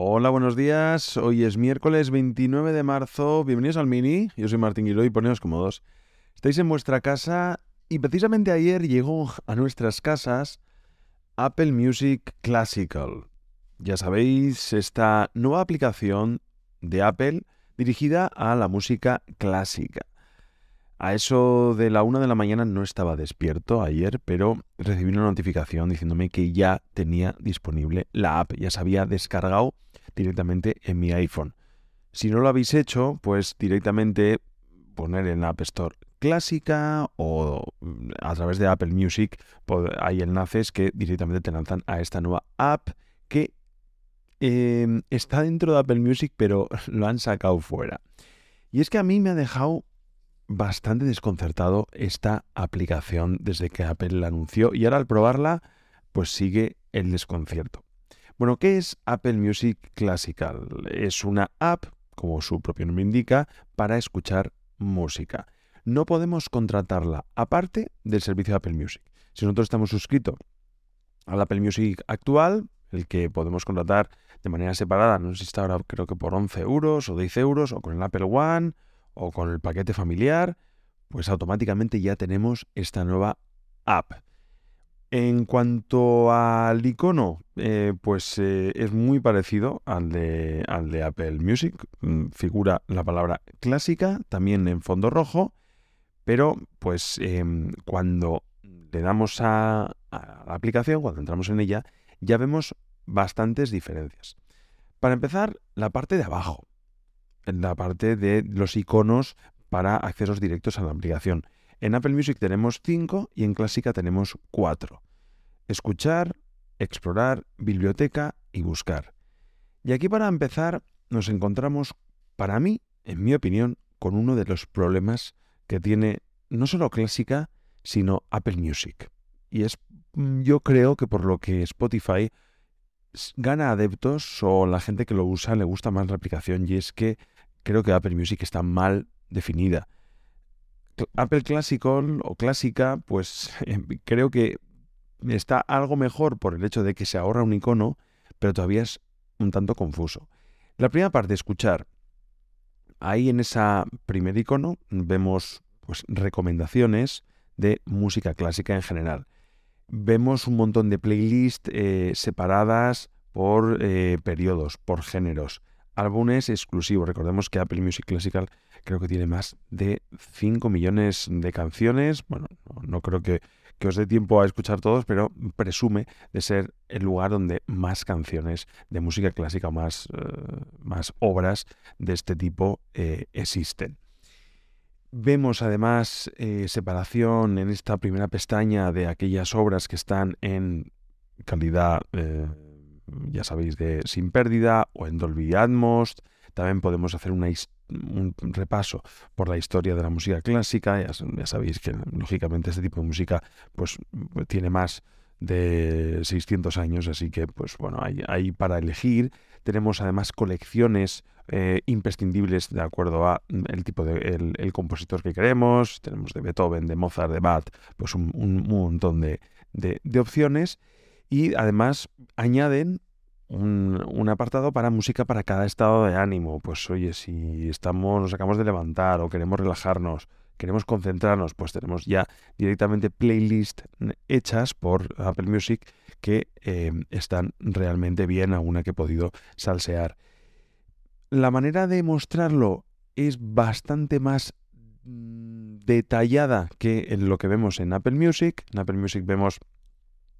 Hola, buenos días. Hoy es miércoles 29 de marzo. Bienvenidos al Mini. Yo soy Martín Guiló y poneos cómodos. Estáis en vuestra casa y precisamente ayer llegó a nuestras casas Apple Music Classical. Ya sabéis, esta nueva aplicación de Apple dirigida a la música clásica. A eso de la una de la mañana no estaba despierto ayer, pero recibí una notificación diciéndome que ya tenía disponible la app, ya se había descargado directamente en mi iPhone. Si no lo habéis hecho, pues directamente poner en App Store clásica o mm, a través de Apple Music hay enlaces que directamente te lanzan a esta nueva app que em, está dentro de Apple Music pero lo han sacado fuera. Y es que a mí me ha dejado bastante desconcertado esta aplicación desde que Apple la anunció y ahora al probarla pues sigue el desconcierto. Bueno, ¿qué es Apple Music Classical? Es una app, como su propio nombre indica, para escuchar música. No podemos contratarla aparte del servicio Apple Music. Si nosotros estamos suscritos al Apple Music actual, el que podemos contratar de manera separada, no sé si está ahora creo que por 11 euros o 10 euros, o con el Apple One, o con el paquete familiar, pues automáticamente ya tenemos esta nueva app. En cuanto al icono, eh, pues eh, es muy parecido al de, Apple Music. Mm, figura la palabra clásica, también en fondo rojo, pero pues em, cuando le damos a, la aplicación, cuando entramos en ella, ya vemos bastantes diferencias. Para empezar, la parte de abajo la parte de los iconos para accesos directos a la aplicación. En Apple Music tenemos 5 y en Clásica tenemos 4. Escuchar, explorar, biblioteca y buscar. Y aquí para empezar nos encontramos, para mí, en mi opinión, con uno de los problemas que tiene no solo Clásica, sino Apple Music. Y es, mm, yo creo que por lo que Spotify gana adeptos o la gente que lo usa le gusta más la aplicación y es que creo que Apple Music está mal definida. Apple Classical o Clásica, pues creo que está algo mejor por el hecho de que se ahorra un icono, pero todavía es un tanto confuso. La primera parte, escuchar. Ahí en esa primer icono vemos pues, recomendaciones de música clásica en general. Vemos un montón de playlists eh, separadas por eh, periodos, por géneros álbumes exclusivos. Recordemos que Apple Music Classical creo que tiene más de 5 millones de canciones. Bueno, no, creo que, os dé tiempo a escuchar todos, pero presume de ser el lugar donde más canciones de música clásica, más, eh, más obras de este tipo eh, existen. Vemos además eh, separación en esta primera pestaña de aquellas obras que están en calidad ya sabéis, de Sin Pérdida o en Dolby Atmos. También podemos hacer un repaso por la historia de la música clásica. Ya, sabéis que, lógicamente, este tipo de música pues, tiene más de 600 años, así que, pues bueno, hay, para elegir. Tenemos además colecciones eh, imprescindibles de acuerdo a el tipo de el, compositor que queremos. Tenemos de Beethoven, de Mozart, de Bach, pues un, montón de, de opciones y además añaden un, apartado para música para cada estado de ánimo. Pues oye, si estamos, nos acabamos de levantar o queremos relajarnos, queremos concentrarnos, pues tenemos ya directamente playlists hechas por Apple Music que eh, están realmente bien, alguna que he podido salsear. La manera de mostrarlo es bastante más mm, detallada que en lo que vemos en Apple Music. En Apple Music vemos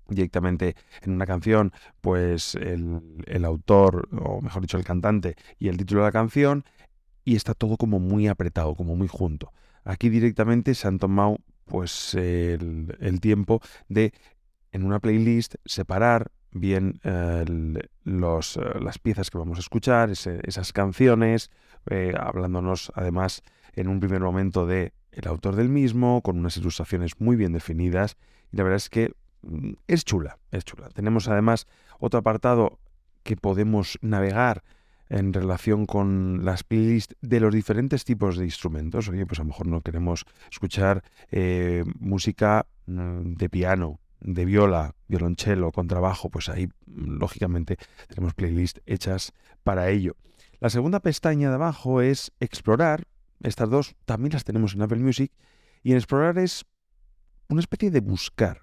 directamente en una canción, pues el, autor, o mejor dicho, el cantante y el título de la canción, y está todo como muy apretado, como muy junto. Aquí directamente se han tomado pues el, tiempo de en una playlist separar bien los, eh, las piezas que vamos a escuchar, esas canciones, eh, hablándonos además en un primer momento de el autor del mismo, con unas ilustraciones muy bien definidas, y la verdad es que es chula, es chula. Tenemos además otro apartado que podemos navegar en relación con las playlists de los diferentes tipos de instrumentos. Oye, pues a lo mejor no queremos escuchar eh, música mm, de piano, de viola, violonchelo, contrabajo, pues ahí lógicamente tenemos playlists hechas para ello. La segunda pestaña de abajo es explorar. Estas dos también las tenemos en Apple Music. Y en explorar es una especie de buscar,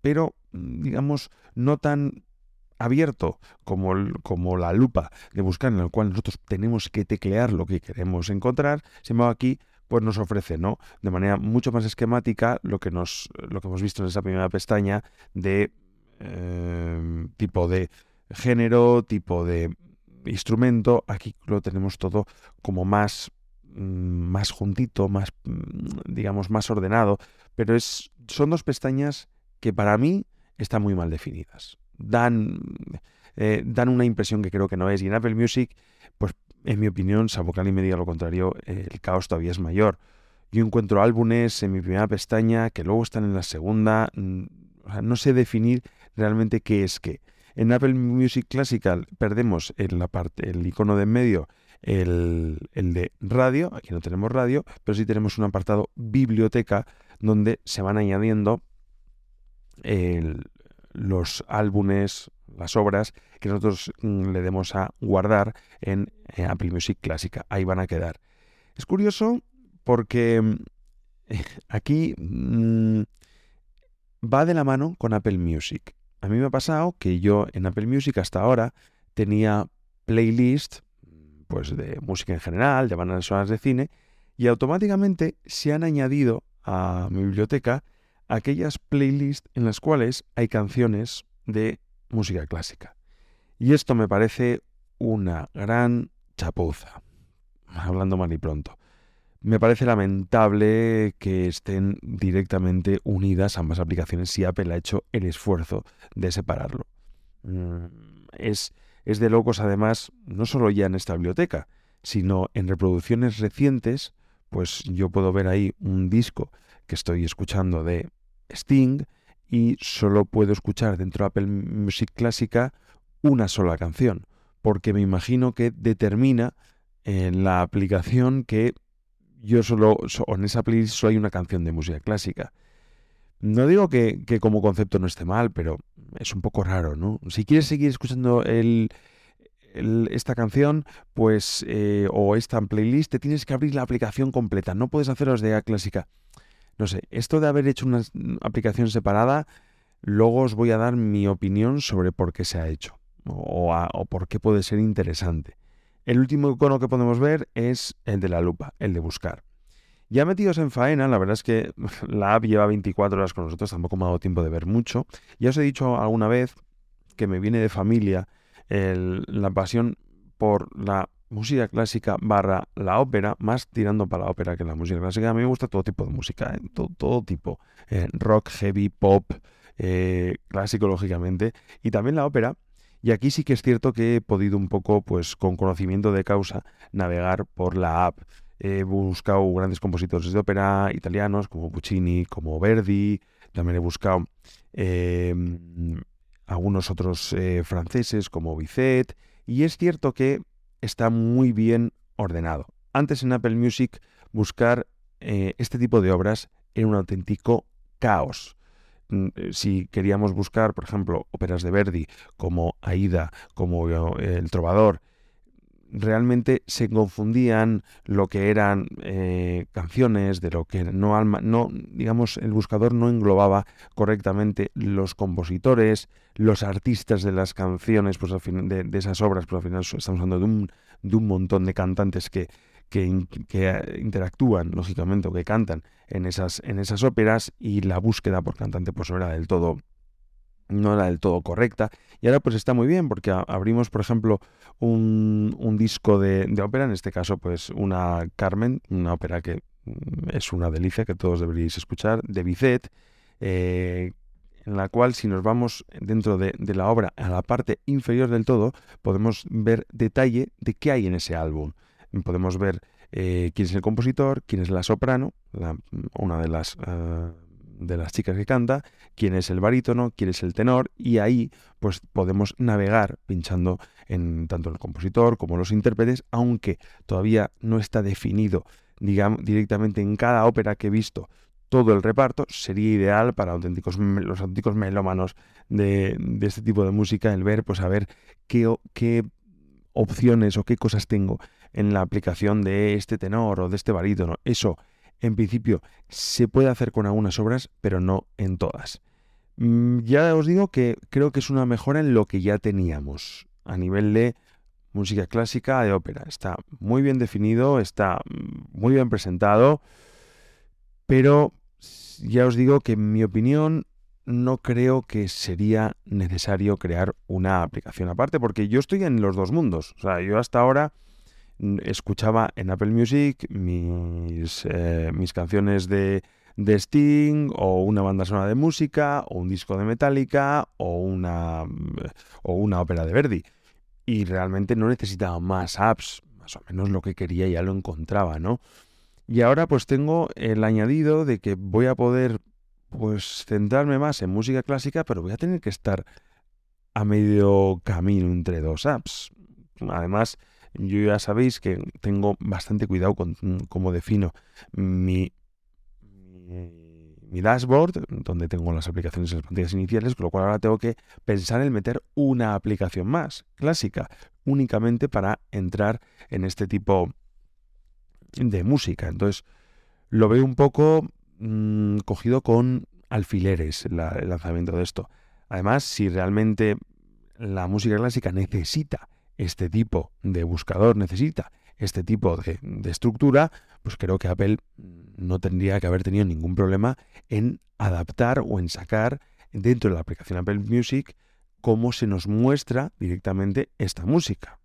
pero digamos no tan abierto como, como la lupa de buscar en el cual nosotros tenemos que teclear lo que queremos encontrar, sin embargo aquí pues nos ofrece, ¿no? De manera mucho más esquemática lo que nos, lo que hemos visto en esa primera pestaña de eh, tipo de género, tipo de instrumento. Aquí lo tenemos todo como más, mm, más juntito, más, mm, digamos, más ordenado. Pero es, son dos pestañas que para mí están muy mal definidas dan, eh, dan una impresión que creo que no es. Y en Apple Music, pues en mi opinión, salvo que alguien me diga lo contrario, el caos todavía es mayor. Yo encuentro álbumes en mi primera pestaña que luego están en la segunda. Mm, no sé definir realmente qué es qué. En Apple Music Classical perdemos en la parte, el icono de en medio, el, el, de radio. Aquí no tenemos radio, pero sí tenemos un apartado biblioteca donde se van añadiendo los álbumes, las obras que nosotros mm, le demos a guardar en eh, Apple Music Clásica. Ahí van a quedar. Es curioso porque mm, aquí mm, va de la mano con Apple Music. A mí me ha pasado que yo en Apple Music hasta ahora tenía playlist pues de música en general, de bandas sonoras de cine, y automáticamente se han añadido a mi biblioteca aquellas playlists en las cuales hay canciones de música clásica. Y esto me parece una gran chapuza, hablando mal y pronto. Me parece lamentable que estén directamente unidas ambas aplicaciones si Apple ha hecho el esfuerzo de separarlo. Mm, es, es de locos además, no solo ya en esta biblioteca, sino en reproducciones recientes, pues yo puedo ver ahí un disco que estoy escuchando de Sting y solo puedo escuchar dentro de Apple Music Clásica una sola canción, porque me imagino que determina en la aplicación que yo solo, en esa playlist solo hay una canción de música clásica. No digo que, como concepto no esté mal, pero es un poco raro, ¿no? Si quieres seguir escuchando el, esta canción, pues, eh, o esta playlist, te tienes que abrir la aplicación completa. No puedes hacerlo desde A clásica. No sé, esto de haber hecho una aplicación separada, luego os voy a dar mi opinión sobre por qué se ha hecho o, por qué puede ser interesante. El último icono que podemos ver es el de la lupa, el de buscar. Ya metidos en faena, la verdad es que la app lleva 24 horas con nosotros, tampoco me ha dado tiempo de ver mucho. Ya os he dicho alguna vez que me viene de familia la pasión por la música clásica barra la ópera, más tirando para la ópera que la música clásica. A mí me gusta todo tipo de música, ¿eh? todo, tipo. Eh, rock, heavy, pop, eh, clásico, lógicamente. Y también la ópera. Y aquí sí que es cierto que he podido un poco, pues con conocimiento de causa, navegar por la app. He buscado grandes compositores de ópera italianos como Puccini, como Verdi. También he buscado em, algunos otros franceses como Bizet. Y es cierto que está muy bien ordenado. Antes en Apple Music buscar eh, este tipo de obras era un auténtico caos. Mm, eh, si queríamos buscar, por ejemplo, óperas de Verdi como Aida, como eh, El Trovador, realmente se confundían lo que eran eh, canciones, de lo que no, no, digamos, el buscador no englobaba correctamente los compositores, los artistas de las canciones, pues al fin, de, esas obras, pues al final estamos hablando de un, de un montón de cantantes que, que, que, interactúan, lógicamente, o que cantan en esas, en esas óperas, y la búsqueda por cantante pues no era del todo no era del todo correcta. Y ahora pues está muy bien porque abrimos, por ejemplo, un, disco de, ópera, en este caso pues una Carmen, una ópera que mm, es una delicia que todos deberíais escuchar, de Bizet, eh, en la cual si nos vamos dentro de, la obra a la parte inferior del todo, podemos ver detalle de qué hay en ese álbum. Podemos ver eh, quién es el compositor, quién es la soprano, una de las... Uh, de las chicas que canta, quién es el barítono, quién es el tenor, y ahí pues podemos navegar pinchando en tanto el compositor como los intérpretes, aunque todavía no está definido digamos, directamente en cada ópera que he visto todo el reparto, sería ideal para auténticos, los auténticos melómanos de, de, este tipo de música el ver, pues a ver qué, qué opciones o qué cosas tengo en la aplicación de este tenor o de este barítono. Eso en principio se puede hacer con algunas obras, pero no en todas. Mm, ya os digo que creo que es una mejora en lo que ya teníamos a nivel de música clásica de ópera. Está muy bien definido, está mm, muy bien presentado, pero ya os digo que en mi opinión no creo que sería necesario crear una aplicación aparte, porque yo estoy en los dos mundos. O sea, yo hasta ahora escuchaba en Apple Music mis, eh, mis canciones de, de, Sting o una banda sonora de música o un disco de Metallica o una, o una ópera de Verdi. Y realmente no necesitaba más apps, más o menos lo que quería ya lo encontraba, ¿no? Y ahora pues tengo el añadido de que voy a poder pues centrarme más en música clásica, pero voy a tener que estar a medio camino entre dos apps. Además, yo ya sabéis que tengo bastante cuidado con cómo defino mi, mi, dashboard, donde tengo las aplicaciones en las pantallas iniciales, con lo cual ahora tengo que pensar en meter una aplicación más, clásica, únicamente para entrar en este tipo de música. Entonces, lo veo un poco mmm, cogido con alfileres el lanzamiento de esto. Además, si realmente la música clásica necesita este tipo de buscador necesita este tipo de, estructura, pues creo que Apple no tendría que haber tenido ningún problema en adaptar o en sacar dentro de la aplicación Apple Music cómo se nos muestra directamente esta música.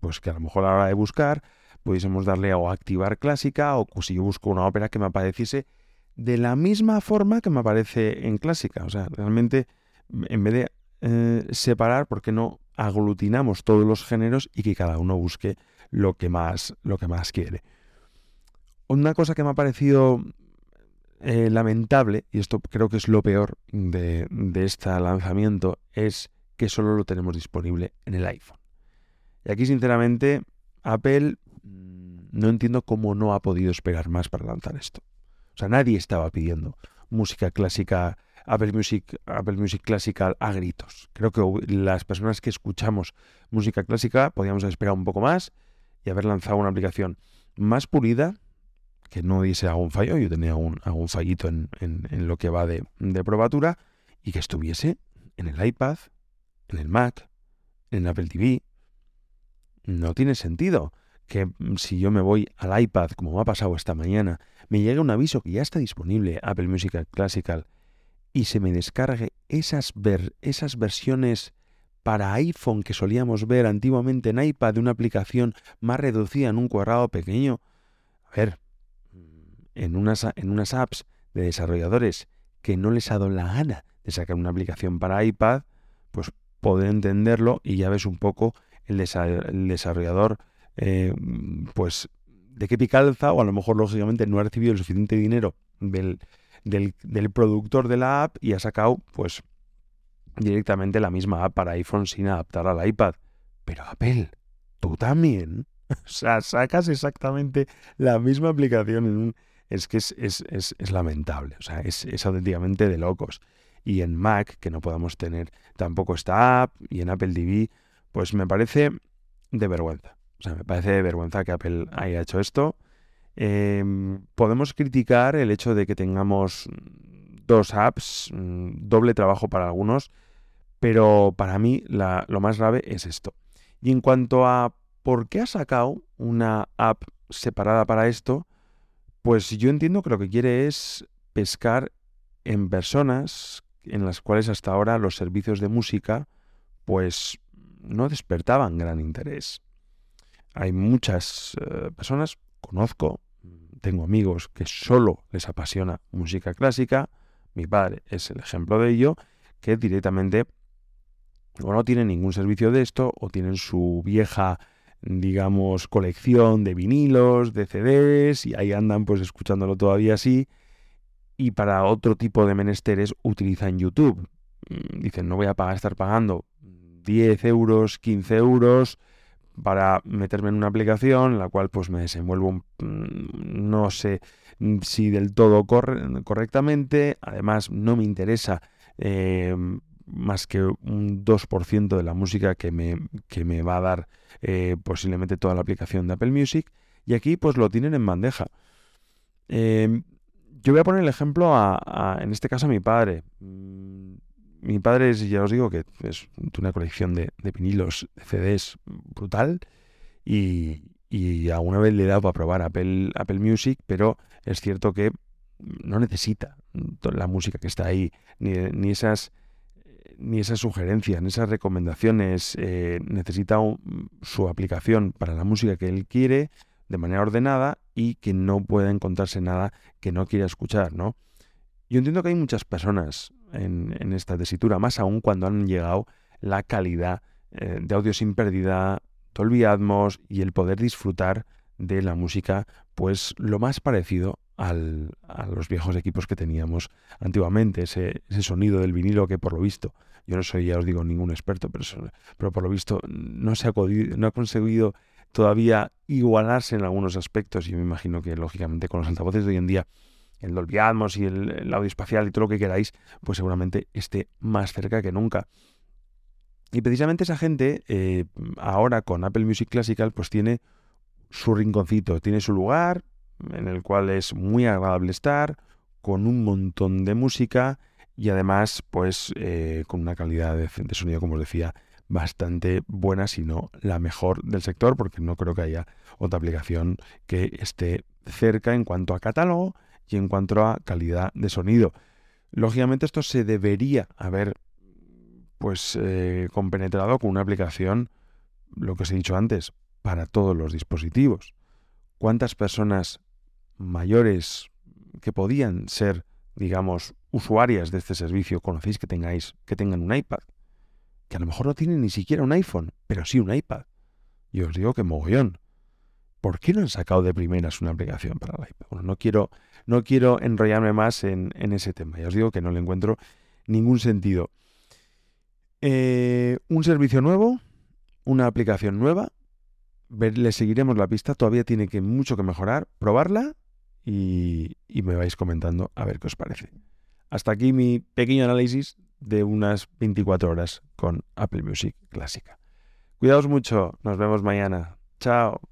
Pues que a lo mejor a la hora de buscar pudiésemos darle o activar clásica o si yo busco una ópera que me apareciese de la misma forma que me aparece en clásica. O sea, realmente en vez de eh, separar, ¿por qué no aglutinamos todos los géneros y que cada uno busque lo que más, lo que más quiere. Una cosa que me ha parecido eh, lamentable, y esto creo que es lo peor de, de este lanzamiento, es que solo lo tenemos disponible en el iPhone. Y aquí, sinceramente, Apple mm, no entiendo cómo no ha podido esperar más para lanzar esto. O sea, nadie estaba pidiendo música clásica Apple Music, Apple Music Classical a gritos. Creo que las personas que escuchamos música clásica podíamos esperado un poco más y haber lanzado una aplicación más pulida, que no diese algún fallo, yo tenía algún, algún fallito en, en, lo que va de, de probatura, y que estuviese en el iPad, en el Mac, en Apple TV. No tiene sentido que mm, si yo me voy al iPad, como me ha pasado esta mañana, me llegue un aviso que ya está disponible Apple Music Classical y se me descargue esas, esas versiones para iPhone que solíamos ver antiguamente en iPad de una aplicación más reducida en un cuadrado pequeño. A ver, en unas, en unas apps de desarrolladores que no les ha dado la gana de sacar una aplicación para iPad, pues poder entenderlo y ya ves un poco el, desarrollador, eh, pues de qué picalza, o a lo mejor lógicamente no ha recibido el suficiente dinero del, del, productor de la app y ha sacado pues directamente la misma app para iPhone sin adaptar al iPad. Pero Apple, tú también. O sea, sacas exactamente la misma aplicación. Es que es, es, es, lamentable, o sea, es, es auténticamente de locos. Y en Mac, que no podamos tener tampoco esta app, y en Apple TV, pues me parece de vergüenza. O sea, me parece de vergüenza que Apple haya hecho esto. Em, podemos criticar el hecho de que tengamos dos apps, mm, doble trabajo para algunos, pero para mí lo más grave es esto. Y en cuanto a por qué ha sacado una app separada para esto, pues yo entiendo que lo que quiere es pescar en personas en las cuales hasta ahora los servicios de música pues no despertaban gran interés. Hay muchas eh, personas, conozco, tengo amigos que solo les apasiona música clásica, mi padre es el ejemplo de ello, que directamente o no tienen ningún servicio de esto o tienen su vieja digamos colección de vinilos, de CDs y ahí andan pues escuchándolo todavía así y para otro tipo de menesteres utilizan YouTube. Mm, dicen, no voy a pagar, estar pagando 10 euros, 15 euros para meterme en una aplicación la cual pues me desenvuelvo mm, no sé si del todo correctamente. Además no me interesa eh, más que un 2% de la música que me, que me va a dar eh, posiblemente toda la aplicación de Apple Music. Y aquí pues lo tienen en bandeja. Em, yo voy a poner el ejemplo a, en este caso a mi padre. Mm, mi padre es, ya os digo, que es una colección de, vinilos, de CDs brutal. Y, y, alguna vez le he dado para probar Apple, Apple Music, pero es cierto que no necesita la música que está ahí, ni, esas ni esas sugerencias, ni esas recomendaciones. Eh, necesita su aplicación para la música que él quiere de manera ordenada y que no pueda encontrarse nada que no quiera escuchar, ¿no? Yo entiendo que hay muchas personas en, esta tesitura, más aún cuando han llegado la calidad eh, de audio sin pérdida, Dolby Atmos y el poder disfrutar de la música, pues lo más parecido a los viejos equipos que teníamos antiguamente, ese, sonido del vinilo que por lo visto, yo no soy, ya os digo, ningún experto, pero, pero por lo visto no se ha, no ha conseguido todavía igualarse en algunos aspectos y me imagino que lógicamente con los altavoces de hoy en día el Dolby Atmos y el, audio espacial y todo lo que queráis, pues seguramente esté más cerca que nunca. Y precisamente esa gente, eh, ahora con Apple Music Classical, pues tiene su rinconcito, tiene su lugar en el cual es muy agradable estar, con un montón de música y además, pues eh, con una calidad de, de, sonido, como os decía, bastante buena, si no la mejor del sector, porque no creo que haya otra aplicación que esté cerca en cuanto a catálogo y en cuanto a calidad de sonido. Lógicamente esto se debería haber pues eh, compenetrado con una aplicación, lo que os he dicho antes, para todos los dispositivos. ¿Cuántas personas mayores que podían ser, digamos, usuarias de este servicio conocéis que tengáis, que tengan un iPad? Que a lo mejor no tienen ni siquiera un iPhone, pero sí un iPad. Y os digo que mogollón. ¿Por qué no han sacado de primeras una aplicación para el iPad? Bueno, no quiero no quiero enrollarme más en, ese tema. Ya os digo que no le encuentro ningún sentido. Eh, un servicio nuevo, una aplicación nueva, le seguiremos la pista, todavía tiene que mucho que mejorar, probarla y, y me vais comentando a ver qué os parece. Hasta aquí mi pequeño análisis de unas 24 horas con Apple Music clásica. Cuidaos mucho, nos vemos mañana. Chao.